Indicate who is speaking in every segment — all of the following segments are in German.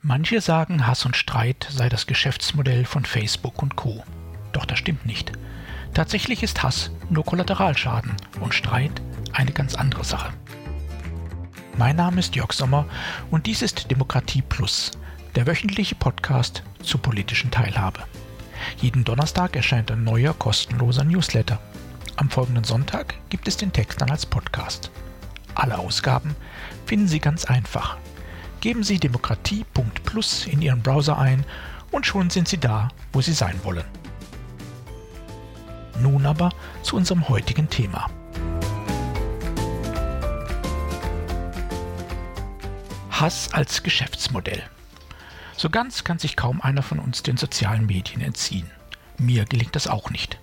Speaker 1: Manche sagen, Hass und Streit sei das Geschäftsmodell von Facebook und Co. Doch das stimmt nicht. Tatsächlich ist Hass nur Kollateralschaden und Streit eine ganz andere Sache. Mein Name ist Jörg Sommer und dies ist Demokratie Plus, der wöchentliche Podcast zur politischen Teilhabe. Jeden Donnerstag erscheint ein neuer kostenloser Newsletter. Am folgenden Sonntag gibt es den Text dann als Podcast. Alle Ausgaben finden Sie ganz einfach. Geben Sie demokratie.plus in Ihren Browser ein und schon sind Sie da, wo Sie sein wollen. Nun aber zu unserem heutigen Thema. Hass als Geschäftsmodell. So ganz kann sich kaum einer von uns den sozialen Medien entziehen. Mir gelingt das auch nicht.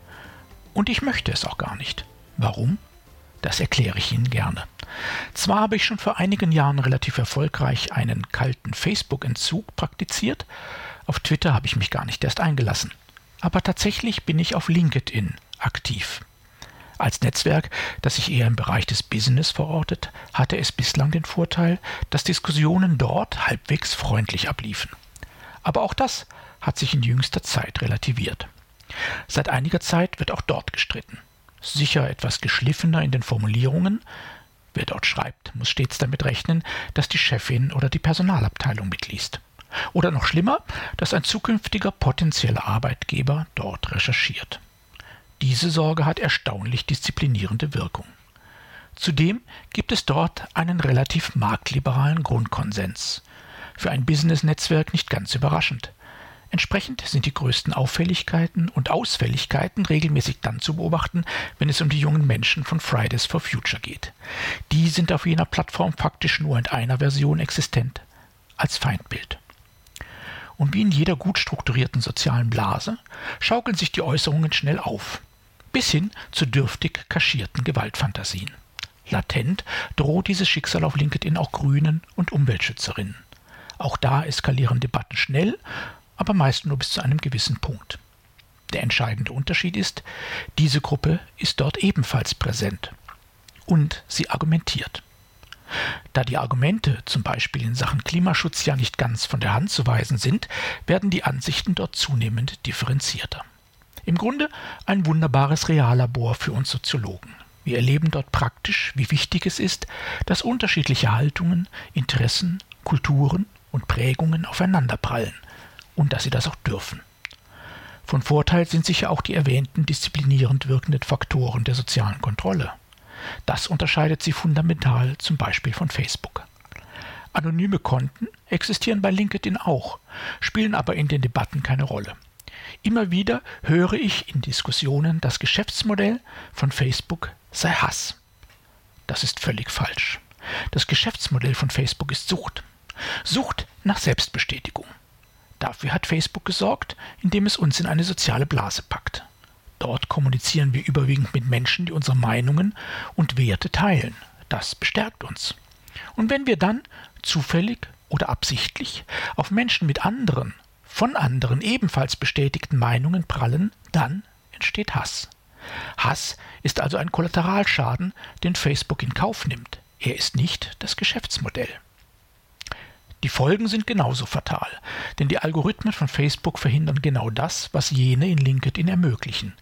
Speaker 1: Und ich möchte es auch gar nicht. Warum? Das erkläre ich Ihnen gerne. Zwar habe ich schon vor einigen Jahren relativ erfolgreich einen kalten Facebook-Entzug praktiziert, auf Twitter habe ich mich gar nicht erst eingelassen, aber tatsächlich bin ich auf LinkedIn aktiv. Als Netzwerk, das sich eher im Bereich des Business verortet, hatte es bislang den Vorteil, dass Diskussionen dort halbwegs freundlich abliefen. Aber auch das hat sich in jüngster Zeit relativiert. Seit einiger Zeit wird auch dort gestritten. Sicher etwas geschliffener in den Formulierungen. Wer dort schreibt, muss stets damit rechnen, dass die Chefin oder die Personalabteilung mitliest. Oder noch schlimmer, dass ein zukünftiger potenzieller Arbeitgeber dort recherchiert. Diese Sorge hat erstaunlich disziplinierende Wirkung. Zudem gibt es dort einen relativ marktliberalen Grundkonsens. Für ein Business-Netzwerk nicht ganz überraschend. Entsprechend sind die größten Auffälligkeiten und Ausfälligkeiten regelmäßig dann zu beobachten, wenn es um die jungen Menschen von Fridays for Future geht. Die sind auf jener Plattform faktisch nur in einer Version existent, als Feindbild. Und wie in jeder gut strukturierten sozialen Blase schaukeln sich die Äußerungen schnell auf, bis hin zu dürftig kaschierten Gewaltfantasien. Latent droht dieses Schicksal auf LinkedIn auch Grünen und Umweltschützerinnen. Auch da eskalieren Debatten schnell, aber meist nur bis zu einem gewissen Punkt. Der entscheidende Unterschied ist, diese Gruppe ist dort ebenfalls präsent und sie argumentiert. Da die Argumente zum Beispiel in Sachen Klimaschutz ja nicht ganz von der Hand zu weisen sind, werden die Ansichten dort zunehmend differenzierter. Im Grunde ein wunderbares Reallabor für uns Soziologen. Wir erleben dort praktisch, wie wichtig es ist, dass unterschiedliche Haltungen, Interessen, Kulturen und Prägungen aufeinanderprallen und dass sie das auch dürfen. Von Vorteil sind sicher auch die erwähnten disziplinierend wirkenden Faktoren der sozialen Kontrolle. Das unterscheidet sie fundamental zum Beispiel von Facebook. Anonyme Konten existieren bei LinkedIn auch, spielen aber in den Debatten keine Rolle. Immer wieder höre ich in Diskussionen, das Geschäftsmodell von Facebook sei Hass. Das ist völlig falsch. Das Geschäftsmodell von Facebook ist Sucht. Sucht nach Selbstbestätigung. Dafür hat Facebook gesorgt, indem es uns in eine soziale Blase packt. Dort kommunizieren wir überwiegend mit Menschen, die unsere Meinungen und Werte teilen. Das bestärkt uns. Und wenn wir dann zufällig oder absichtlich auf Menschen mit anderen, von anderen ebenfalls bestätigten Meinungen prallen, dann entsteht Hass. Hass ist also ein Kollateralschaden, den Facebook in Kauf nimmt. Er ist nicht das Geschäftsmodell. Die Folgen sind genauso fatal, denn die Algorithmen von Facebook verhindern genau das, was jene in LinkedIn ermöglichen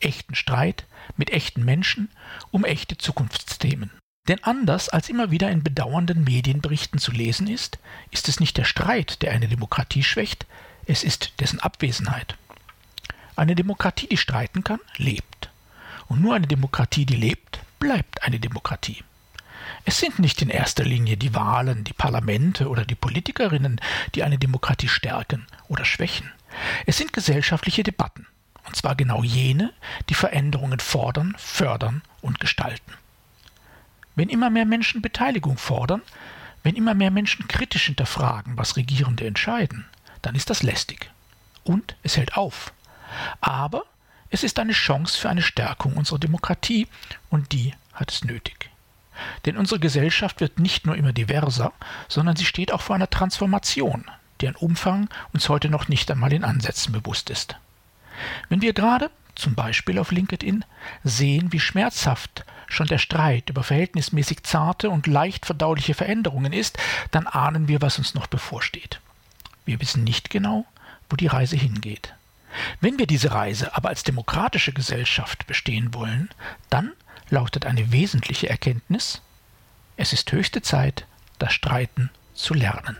Speaker 1: echten Streit mit echten Menschen um echte Zukunftsthemen. Denn anders als immer wieder in bedauernden Medienberichten zu lesen ist, ist es nicht der Streit, der eine Demokratie schwächt, es ist dessen Abwesenheit. Eine Demokratie, die streiten kann, lebt. Und nur eine Demokratie, die lebt, bleibt eine Demokratie. Es sind nicht in erster Linie die Wahlen, die Parlamente oder die Politikerinnen, die eine Demokratie stärken oder schwächen. Es sind gesellschaftliche Debatten, und zwar genau jene, die Veränderungen fordern, fördern und gestalten. Wenn immer mehr Menschen Beteiligung fordern, wenn immer mehr Menschen kritisch hinterfragen, was Regierende entscheiden, dann ist das lästig. Und es hält auf. Aber es ist eine Chance für eine Stärkung unserer Demokratie und die hat es nötig. Denn unsere Gesellschaft wird nicht nur immer diverser, sondern sie steht auch vor einer Transformation, deren Umfang uns heute noch nicht einmal in Ansätzen bewusst ist. Wenn wir gerade, zum Beispiel auf LinkedIn, sehen, wie schmerzhaft schon der Streit über verhältnismäßig zarte und leicht verdauliche Veränderungen ist, dann ahnen wir, was uns noch bevorsteht. Wir wissen nicht genau, wo die Reise hingeht. Wenn wir diese Reise aber als demokratische Gesellschaft bestehen wollen, dann lautet eine wesentliche Erkenntnis, es ist höchste Zeit, das Streiten zu lernen.